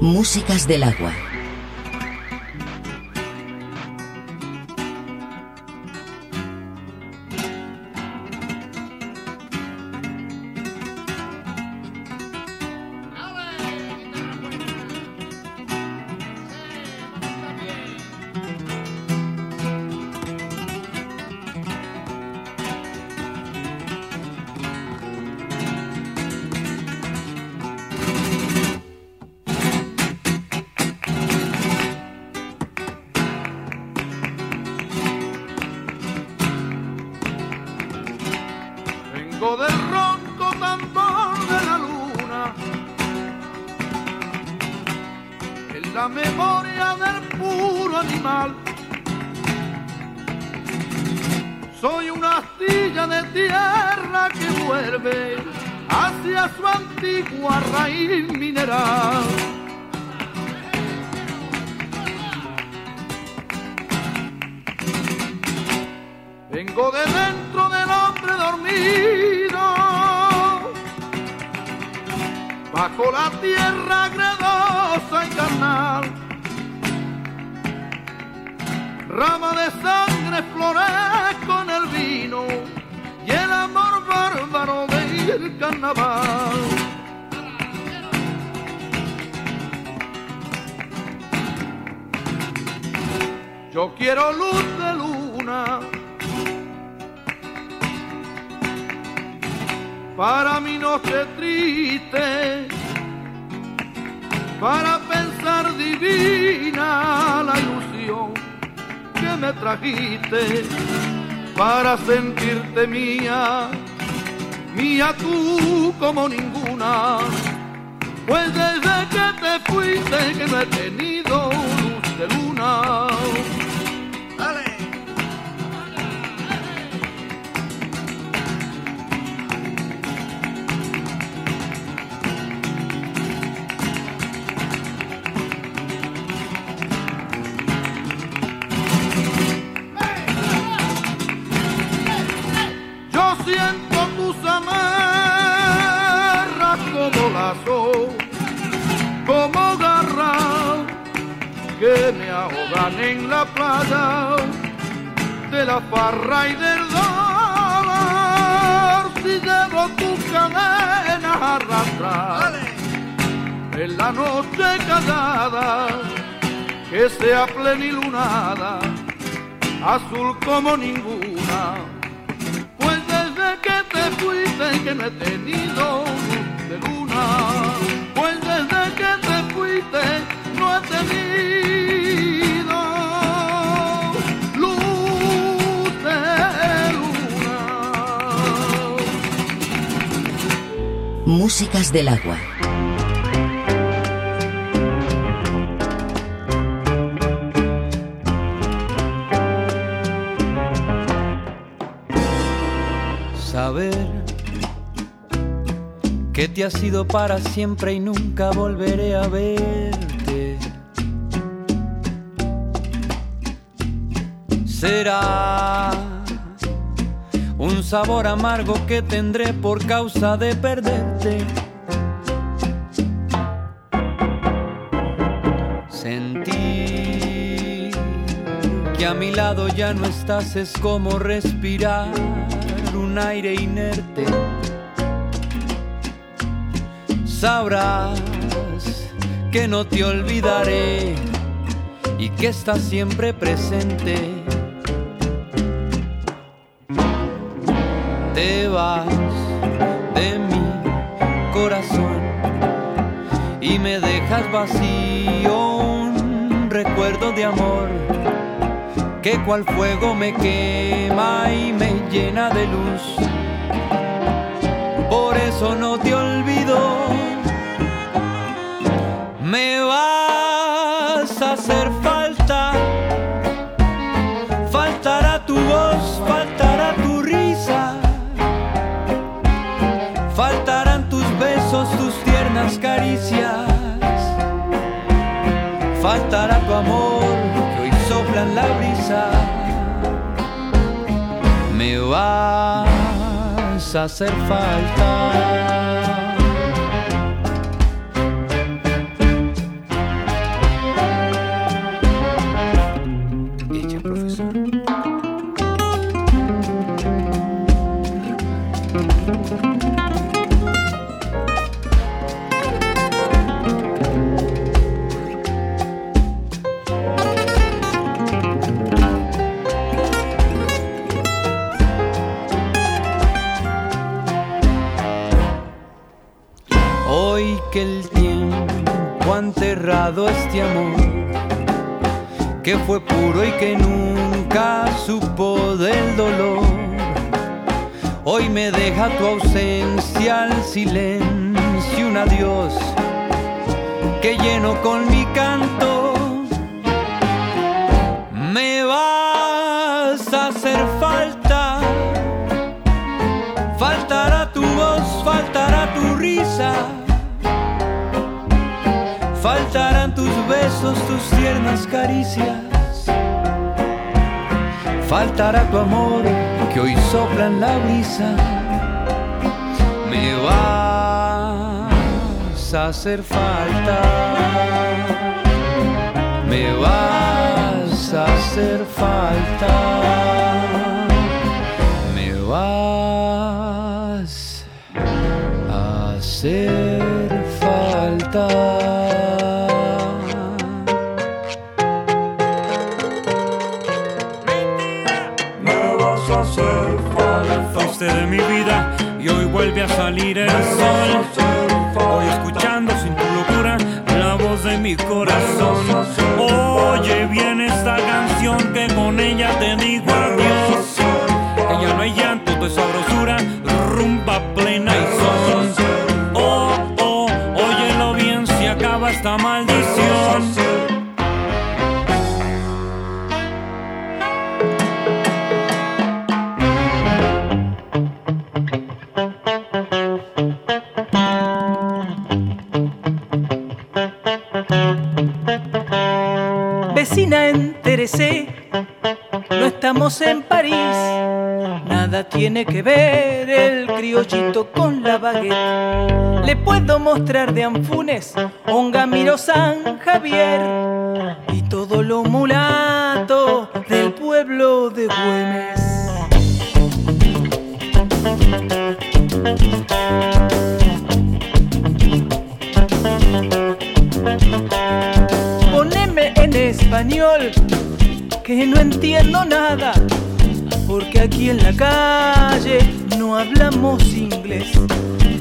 Músicas del agua. Mía tú como ninguna. Pues desde que te fuiste que no he tenido luz de luna. Amarras como lazo, como garra que me ahogan en la playa de la farra y del dolor. Si llevo tus cadenas arrastrar en la noche callada, que sea plenilunada, azul como ninguna. Que te fuiste que no he tenido de luna. Pues desde que te fuiste no he tenido luz de luna. Músicas del agua. Que te has ido para siempre y nunca volveré a verte. Será un sabor amargo que tendré por causa de perderte. Sentir que a mi lado ya no estás es como respirar un aire inerte. Sabrás que no te olvidaré y que estás siempre presente. Te vas de mi corazón y me dejas vacío un recuerdo de amor que cual fuego me quema y me llena de luz. Por eso no te olvido, me vas a hacer falta. Faltará tu voz, faltará tu risa, faltarán tus besos, tus tiernas caricias, faltará tu amor que hoy sopla en la brisa. Me vas a hacer falta. Este amor que fue puro y que nunca supo del dolor. Hoy me deja tu ausencia al silencio, un adiós que lleno con mi canto. Besos, tus tiernas caricias. Faltará tu amor que hoy sopla en la brisa. Me vas a hacer falta. Me vas a hacer falta. Me vas a hacer falta. De mi vida y hoy vuelve a salir el sol. Voy escuchando sin tu locura la voz de mi corazón. Oye bien esta canción que con ella te digo adiós. Ya no hay llanto, de sabrosura, en París. Nada tiene que ver el criollito con la baguette. Le puedo mostrar de Anfunes, Ongamiro San Javier y todo lo mulato del pueblo de Güemes. Poneme en español que no entiendo nada, porque aquí en la calle no hablamos inglés.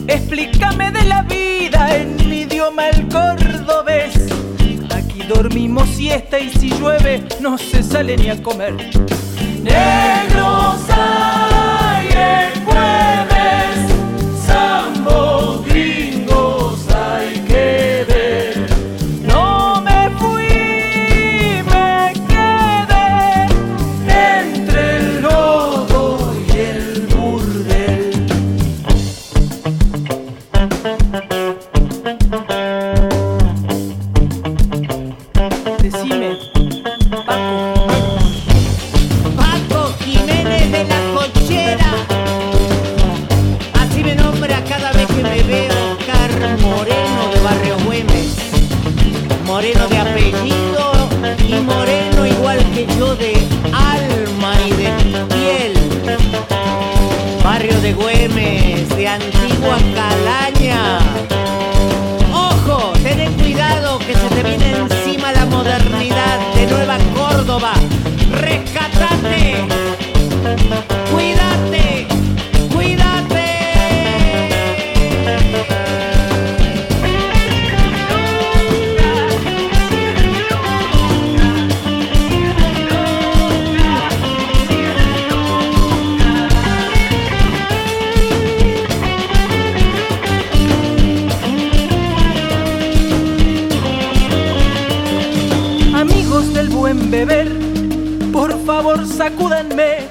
Explícame de la vida en mi idioma el cordobés. Aquí dormimos siesta y si llueve no se sale ni a comer. Negros hay favor sacúdanme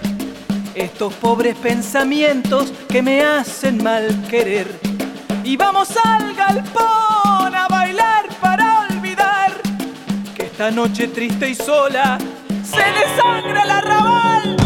estos pobres pensamientos que me hacen mal querer. Y vamos al galpón a bailar para olvidar que esta noche triste y sola se le sangra el arrabal.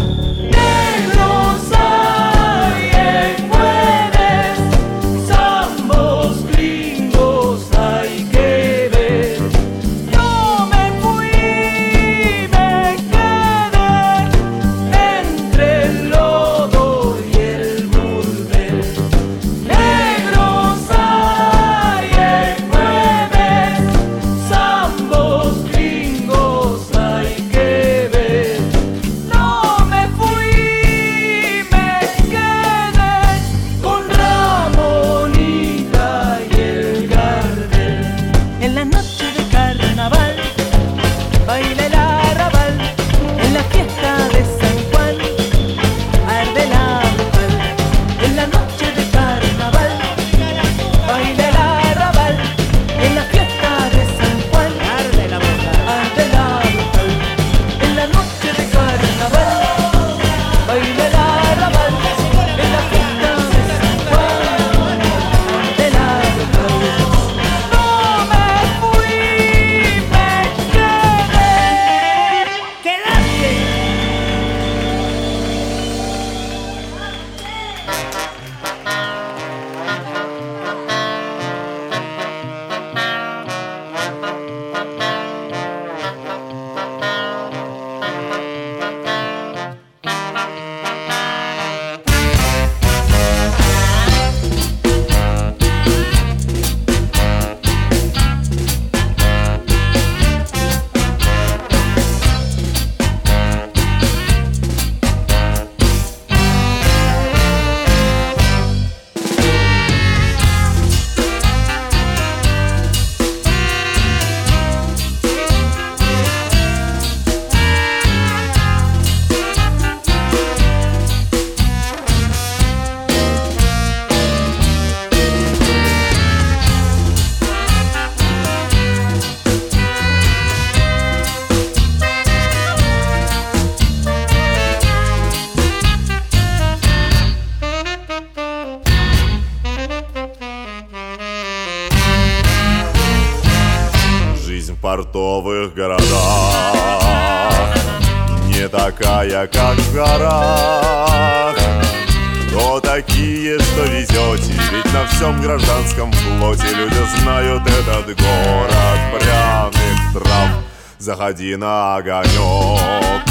Заходи на огонек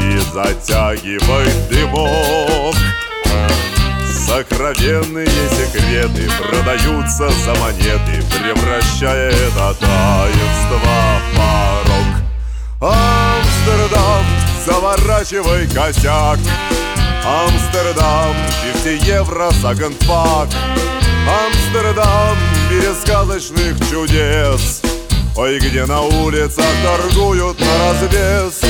И затягивай дымок. Сокровенные секреты продаются за монеты, превращая это таинство в порог. Амстердам, заворачивай косяк, Амстердам, 50 евро за гандпак, Амстердам, пересказочных чудес, Ой, где на улицах торгуют на развес?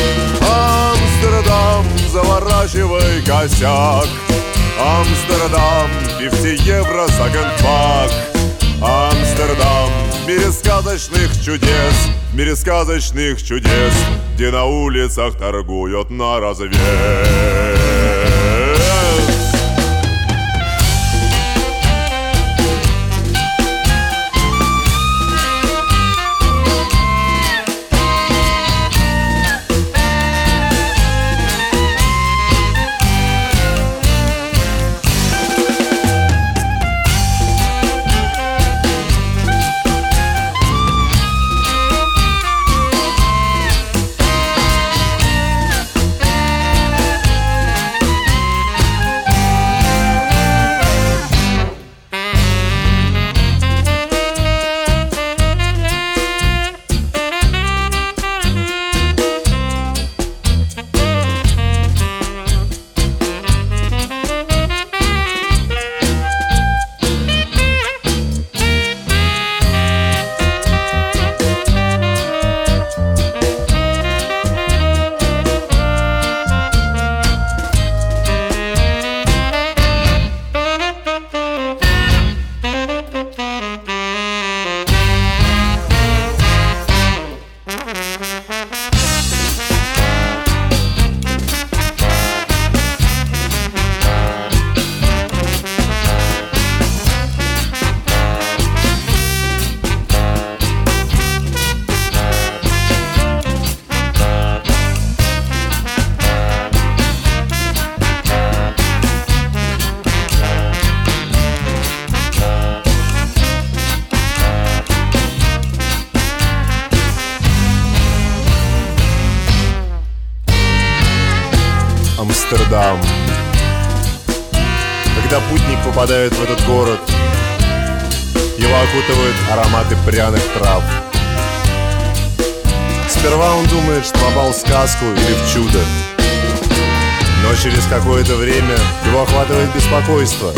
Амстердам, заворачивай косяк. Амстердам, 50 евро за гандпак Амстердам, в мире сказочных чудес В мире сказочных чудес Где на улицах торгуют на развес сказку или в чудо. Но через какое-то время его охватывает беспокойство,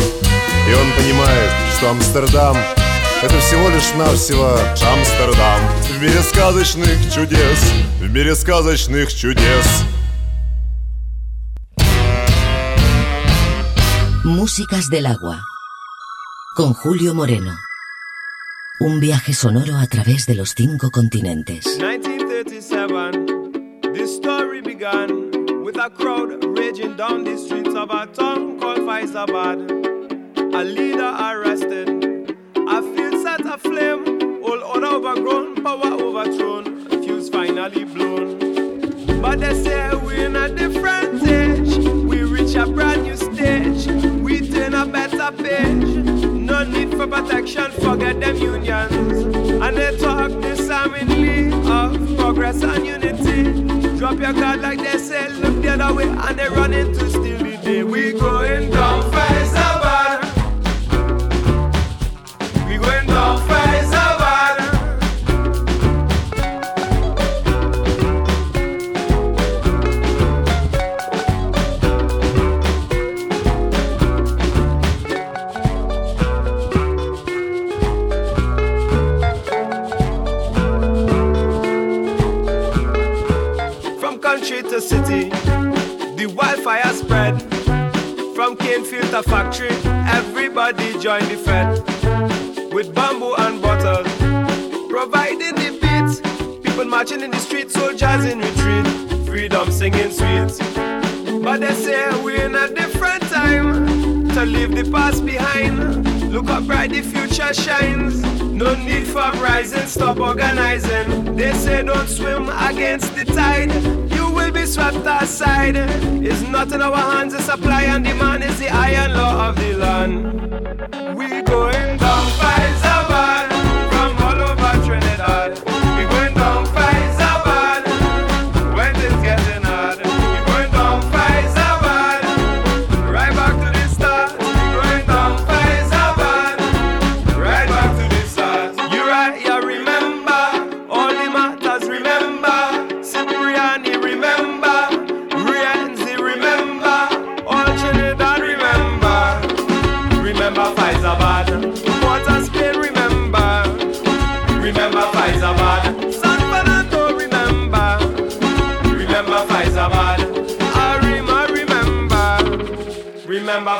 и он понимает, что Амстердам — это всего лишь навсего Амстердам в мире сказочных чудес, в мире сказочных чудес. Músicas del agua. Con Julio Moreno. Un viaje sonoro a través de los cinco continentes. 1937, this with a crowd raging down the streets of a town called Faizabad. A leader arrested, a field set aflame, all order overgrown, power overthrown, fuse finally blown. But they say we're in a different age, we reach a brand new stage, we turn a better page. No need for protection, forget them unions. And they talk disarmingly of progress and unity. Drop your guard like they say, look the other way, and they running to steal the day. We going down Faizabad. Wildfire spread. From cane field to factory, everybody join the fed. With bamboo and bottles, providing the beats. People marching in the street, soldiers in retreat. Freedom singing sweet. But they say we're in a different time to leave the past behind. Look up bright, the future shines. No need for rising, stop organizing. They say don't swim against the tide. You will be swept aside. It's not in our hands, the supply and demand is the iron law of the land. We going down, Pfizer from all over Trinidad.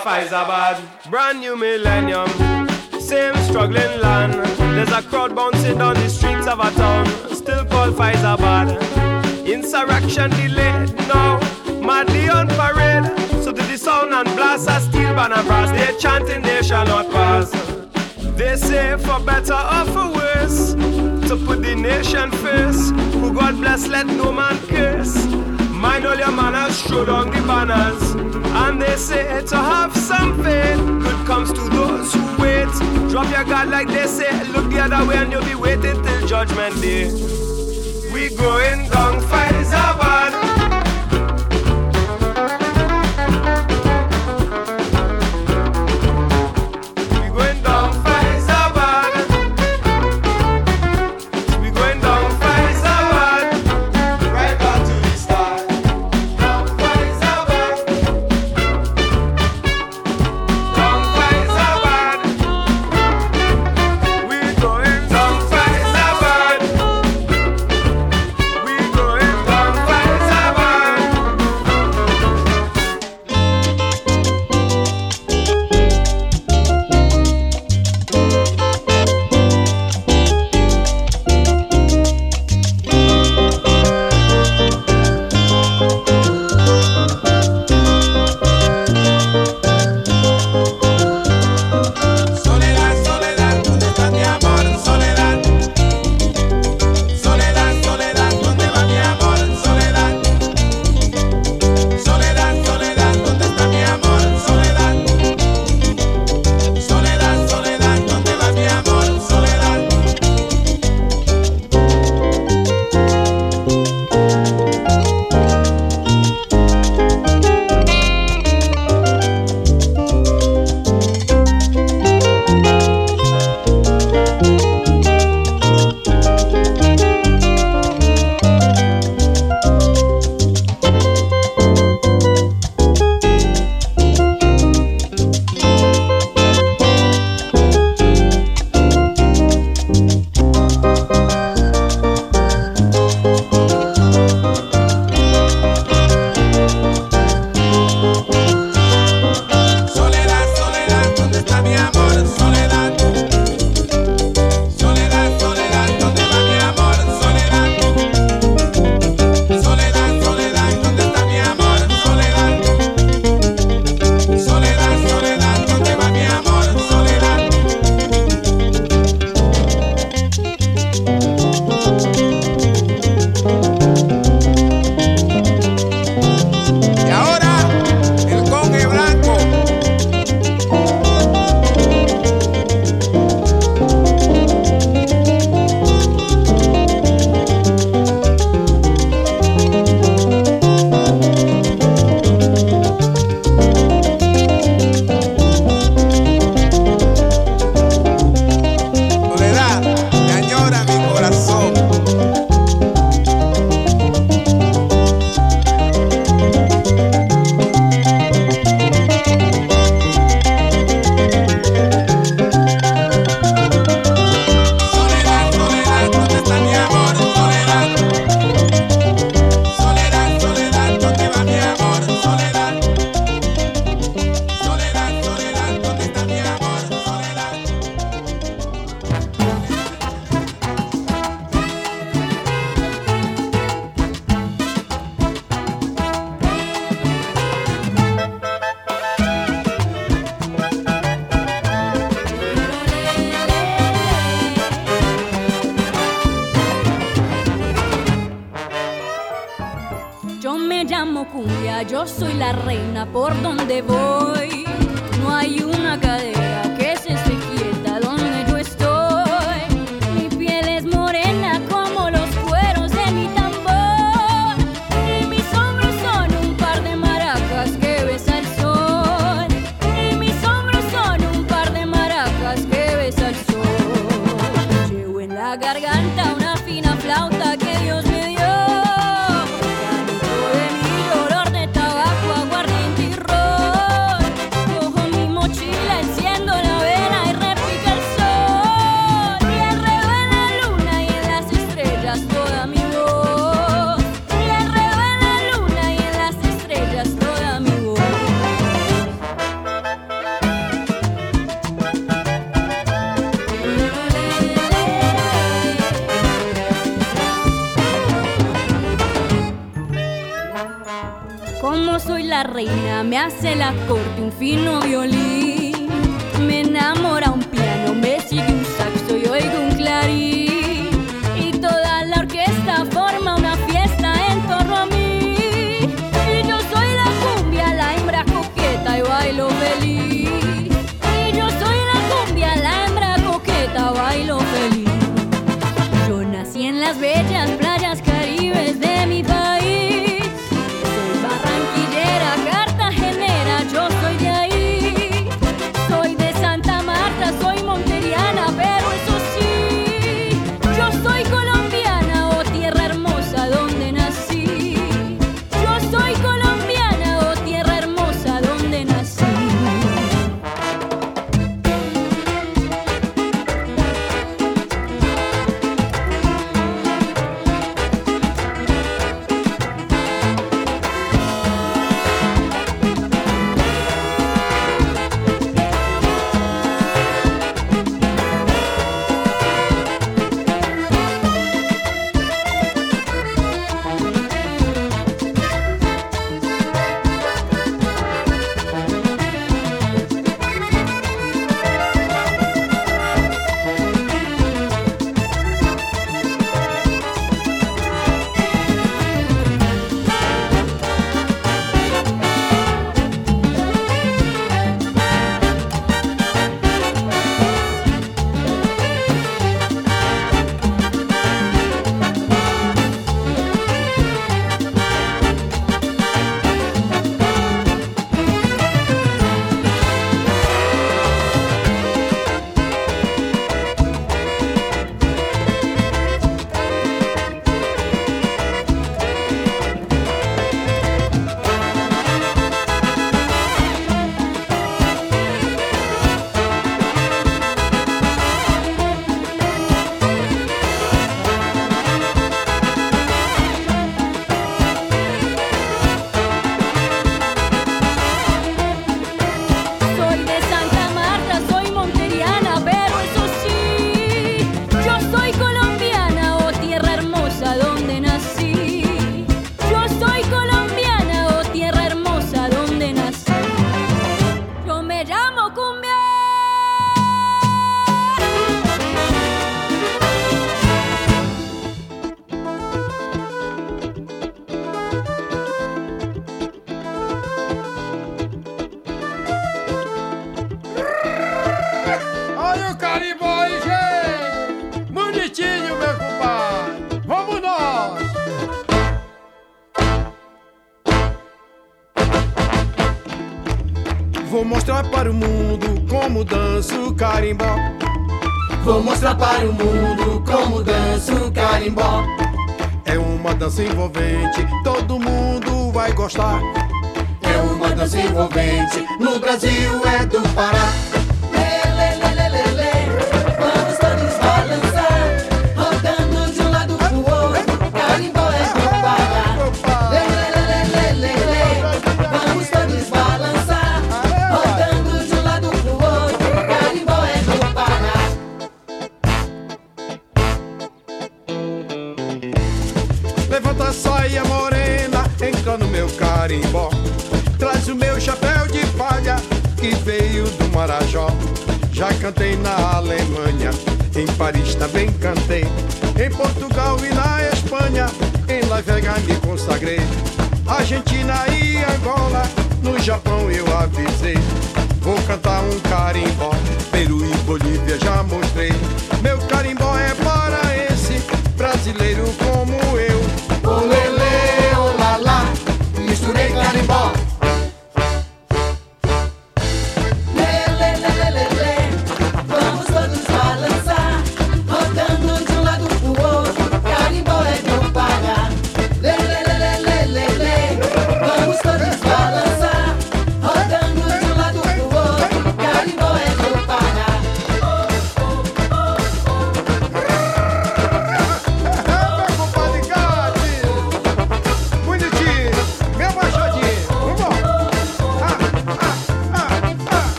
Pfizer Brand new millennium. Same struggling land. There's a crowd bouncing down the streets of a town. Still called Pfizer Insurrection delayed now. Madly on parade. So to the sound and blast a steel banner brass. They're chanting they shall not pass. They say for better or for worse, to put the nation first. Who God bless, let no man curse. Mind all your manners, show down the banners. And they say to have some faith, good comes to those who wait. Drop your guard like they say, look the other way and you'll be waiting till judgment day. We going down, Faizabad. We se la corte un fino violín. carimbó. Vou mostrar para o mundo como danço carimbó. É uma dança envolvente, todo mundo vai gostar. É uma dança envolvente, no Brasil é do Pará.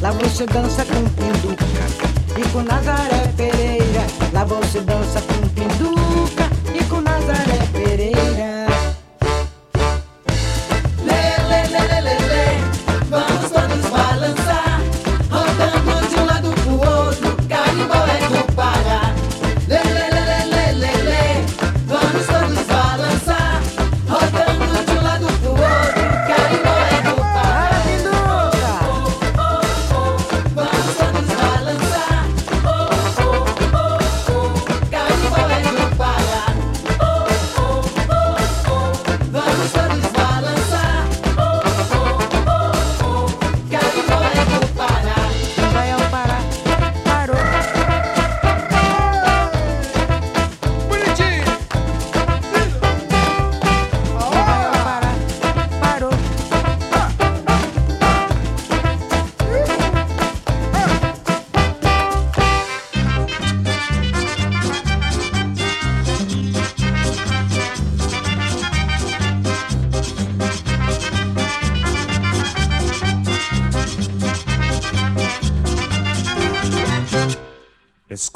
Lá você dança com pinduca e com Nazaré Pereira. Lá você dança com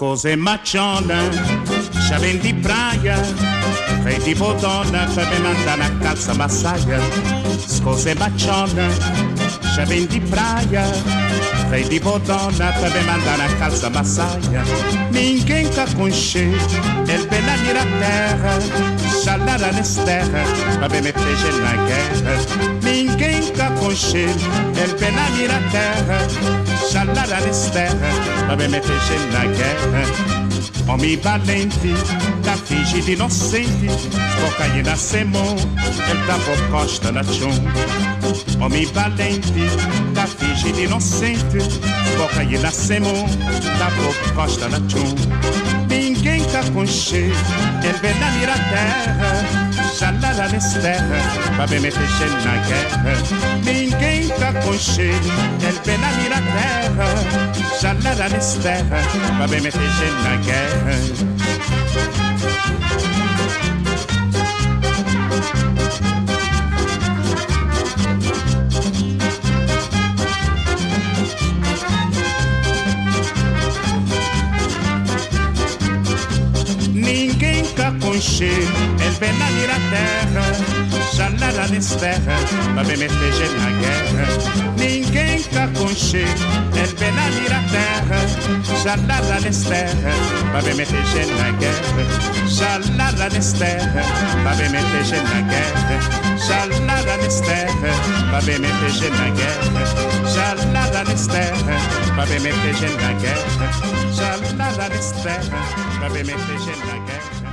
cose macciona, sciaven di praia, fai di potona, fai mandare a casa massaia, scose macciona, sciaven di praia, fai di potona, fai mandare a calza massaia, mingenca consce, e bella dire a terra, sciallara l'esterra, fai me fece la guerra, cochero El pena mira a terra Já lá na terra Pra me meter na guerra Homem valente, da finge de inocente, cocaína semon, ele da costa chum. Homem valente, da finge de inocente, cocaína semon, da costa chum. Ninguém tá com cheio, ele vem na mira terra, xalala nesse terra, pra bem meter na guerra. Ninguém tá com cheio, ele vem na mira terra, xalala nesse terra, pra bem meter na guerra. Ninguém caconchê, é pena na terra. jalala nespera babemeteje na ninguém tá conche el benali la terra jalala nespera babemeteje na guerra jalala nespera babemeteje na guerra jalala nespera babemeteje na guerra jalala nespera babemeteje na guerra jalala nespera babemeteje na guerra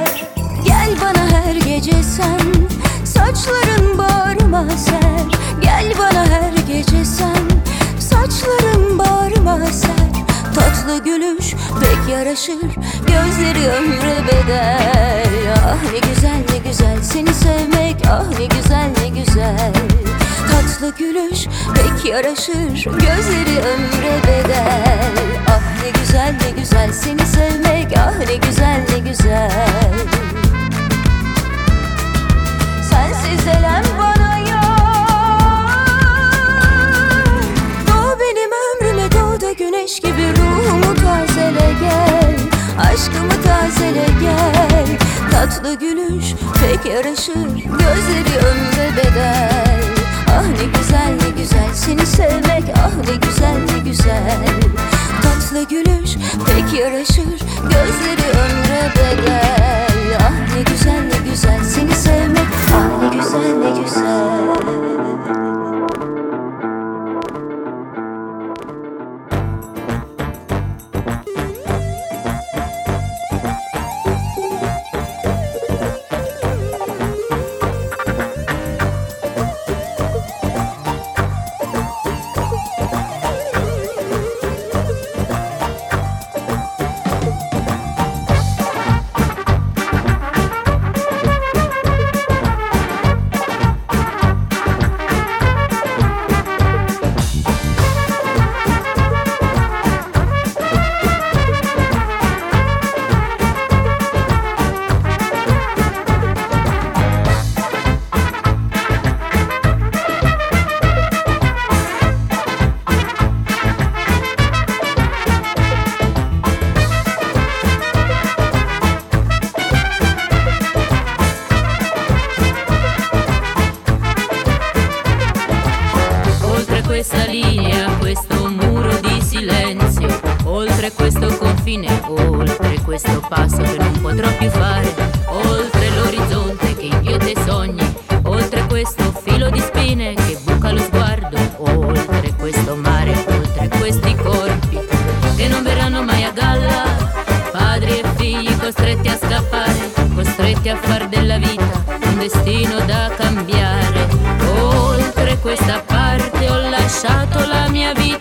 eser Gel bana her gece sen Saçların bağrıma ser. Gel bana her gece sen Saçların bağrıma ser. Tatlı gülüş pek yaraşır Gözleri ömre bedel. Ah ne güzel ne güzel seni sevmek Ah ne güzel ne güzel Tatlı gülüş pek yaraşır. Gözleri ömre bedel. Ah ne güzel ne güzel seni sevmek. Ah ne güzel ne güzel. Sensiz elem bana yar. Doğ benim ömrüme doğ da güneş gibi ruhumu tazele gel. Aşkımı tazele gel. Tatlı gülüş pek yaraşır. Gözleri ömre bedel Ah ne güzel ne güzel. Seni sevmek Ah ne güzel ne güzel. Tatlı gülüş pek yaraşır Gözleri ömre bedel. Ah ne güzel ne güzel. Seni sevmek Ah ne güzel ne güzel passo che non potrò più fare, oltre l'orizzonte che inquieta i sogni, oltre questo filo di spine che buca lo sguardo, oltre questo mare, oltre questi corpi che non verranno mai a galla, padri e figli costretti a scappare, costretti a far della vita un destino da cambiare. Oltre questa parte ho lasciato la mia vita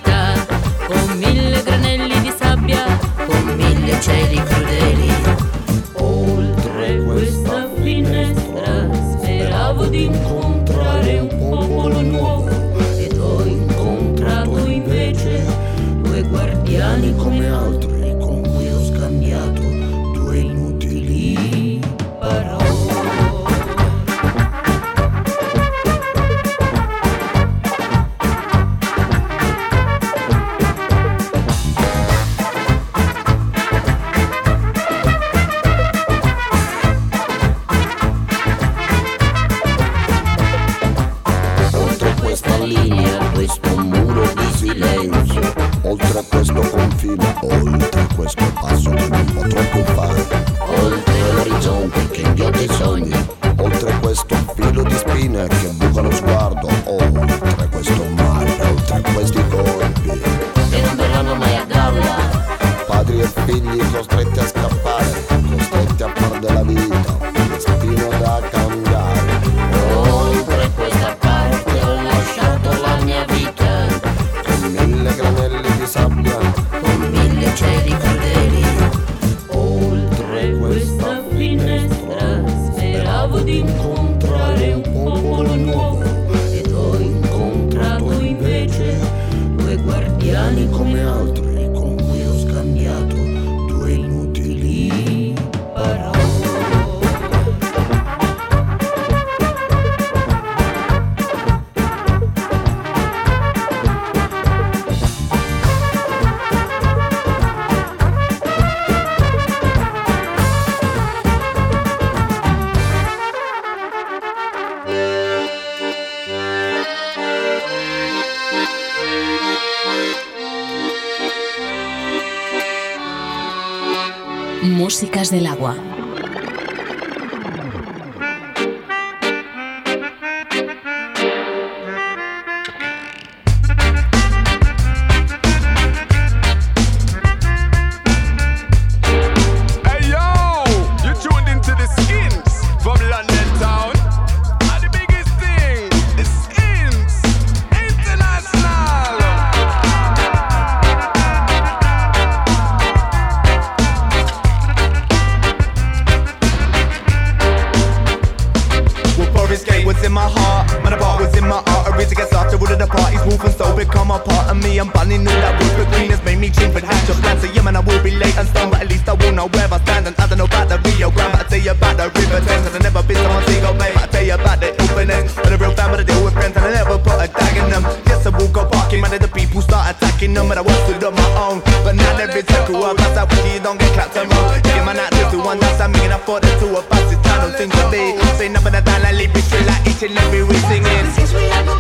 del agua. order to a positive, tunnel, seems to be. Say nothing that I live it, like each and every we singing.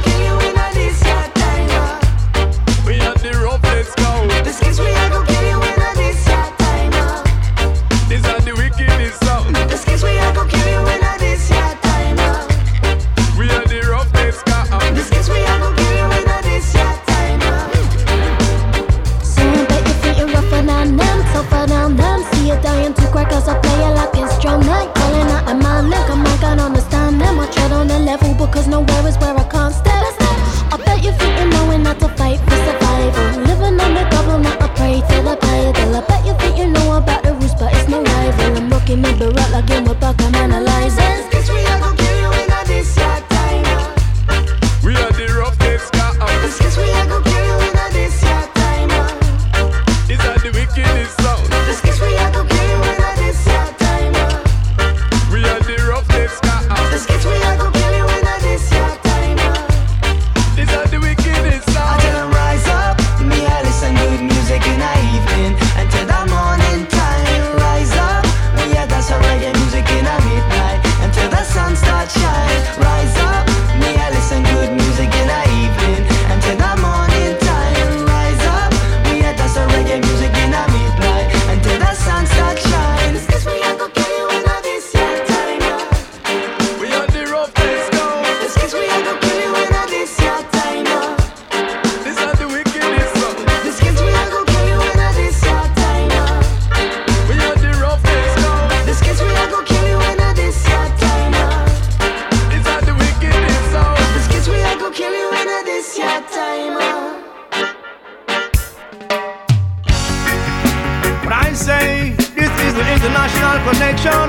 say this is the international connection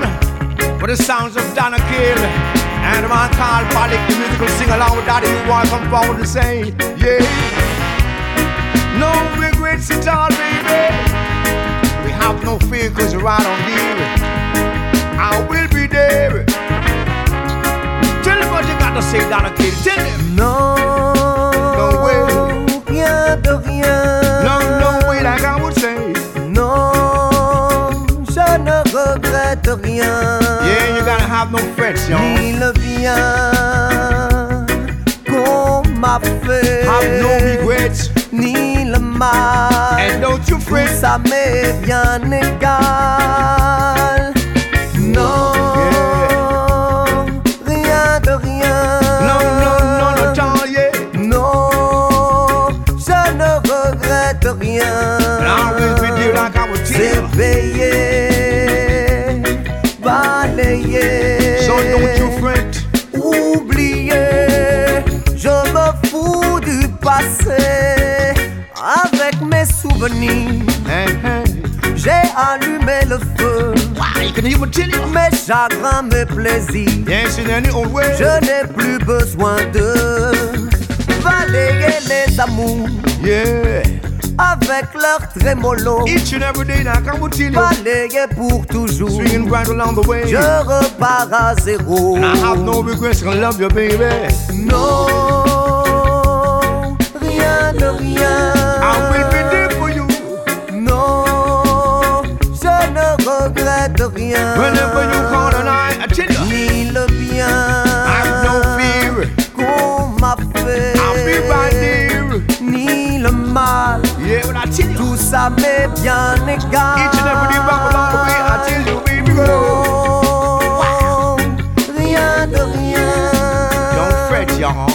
for the sounds of Donna Kill and my Carl Pollock, the musical sing along with Daddy You want forward to say, yeah. No regrets at all, baby. We have no fear cause we're right on deal. I will be there. Tell them what you got to say, Donna Kill. Tell them. No. No way. Yeah, la bien. Yeah, you gotta have no friends, yo. Dis-le bien, qu'on m'a fait. Have no regrets. Ni le mal. And don't you fret. Ça m'est bien égal. Venir, j'ai allumé le feu. Mes chagrins, mes plaisirs, je n'ai plus besoin de balayer les amours. Avec leur trémolo, Each and every day now, come with you. balayer pour toujours. Swinging right along the way. Je repars à zéro. And I have no regrets, I love you, baby. Non, rien de rien. Whenever you call tonight, I tell you. Ni le bien. I've no fear. Qu'on m'a fait. I'll be right there. Ni le mal. Yeah, but I tell you. Tout ça m'est bien égal. Each and every day, back along the way, I tell you, baby girl. Non, rien de rien. Don't fret, y'all.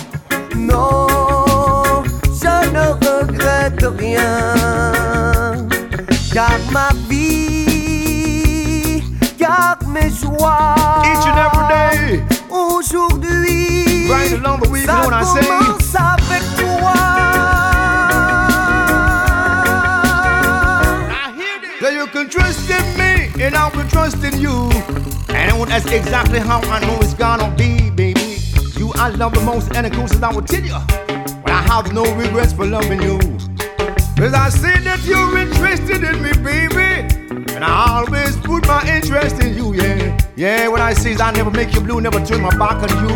Je ne regrette rien. Car ma car. Each and every day. Aujourd'hui, Right along the you ça know what I say? commence avec toi. So you can trust in me, and I will trust in you. And that's exactly how I know it's gonna be, baby. You I love the most, and of course I will tell you. But I have no regrets for loving you. Cause I see that you're interested in me, baby. And I always put my interest in you, yeah. Yeah, what I say is I never make you blue, never turn my back on you.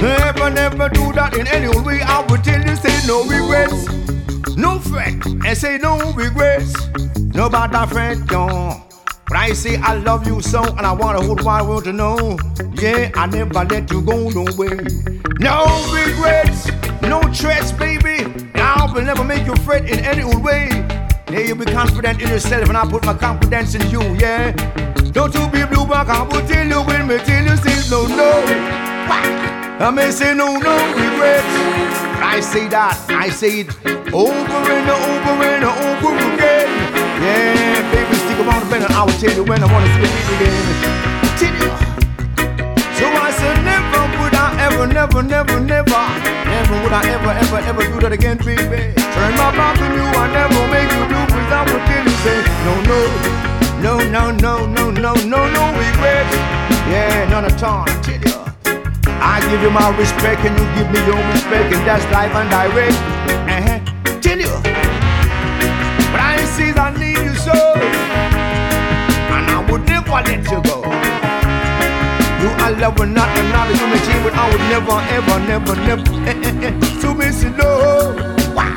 Never, never do that in any way. I will tell you, say no regrets. No fret, and say no regrets. No bad fret, no. But I say I love you so, and I want the whole wide world to know. Yeah, I never let you go no way. No regrets, no threats, baby. I will never make you fret in any old way. Yeah, you be confident in yourself, and I put my confidence in you. Yeah, don't you be blue back. I will tell you when me tell you say no, no. I may say no, no regrets. I say that, I say it over and over and over again. Yeah, baby, stick around the bend and I will tell you when I wanna see you again. Tell you. Would I ever, never, never, never, never would I ever, ever, ever do that again, baby. Turn my back on you, I never make you blue, cause I will tell you, say, no, no, no, no, no, no, no, no, no regrets. Yeah, none at all, tell you. I give you my respect and you give me your respect, and that's life and direct. Uh-huh. Tell you. But I see I need you so, and I would never let you go. You I love or not another human being, but I would never, ever, never, never. Eh, eh, eh. So miss you, no. Wow.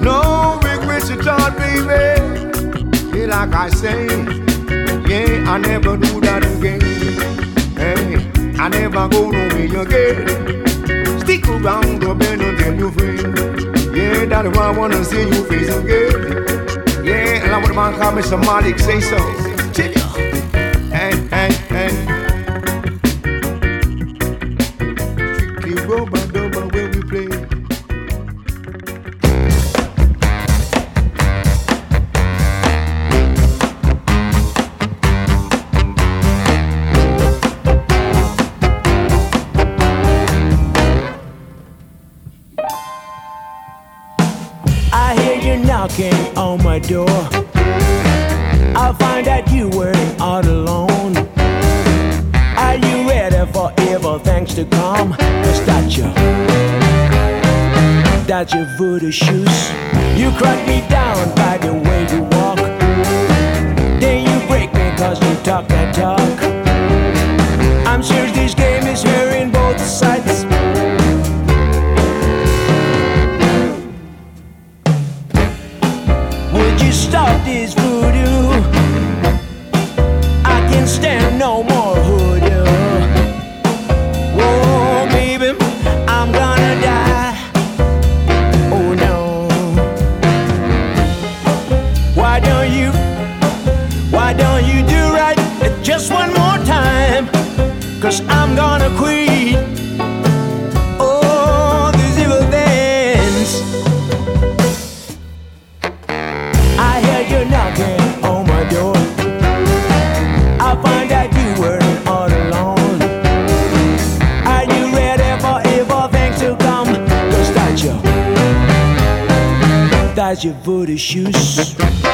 No regrets at all, baby. Feel like I say, yeah, I never do that again. Hey. I never go nowhere again. Stick around the bend and tell your friend. Yeah, that's why I wanna see you face again. Yeah, and I want my call me somebody say so. My door. I find that you were all alone. Are you ready for evil things to come? Cause that's your, that's your voodoo shoes. You crack That's your voodoo shoes.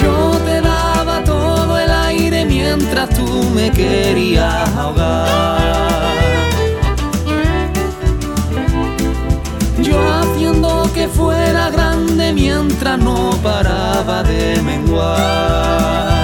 Yo te daba todo el aire mientras tú me querías ahogar. Yo haciendo que fuera grande mientras no paraba de menguar.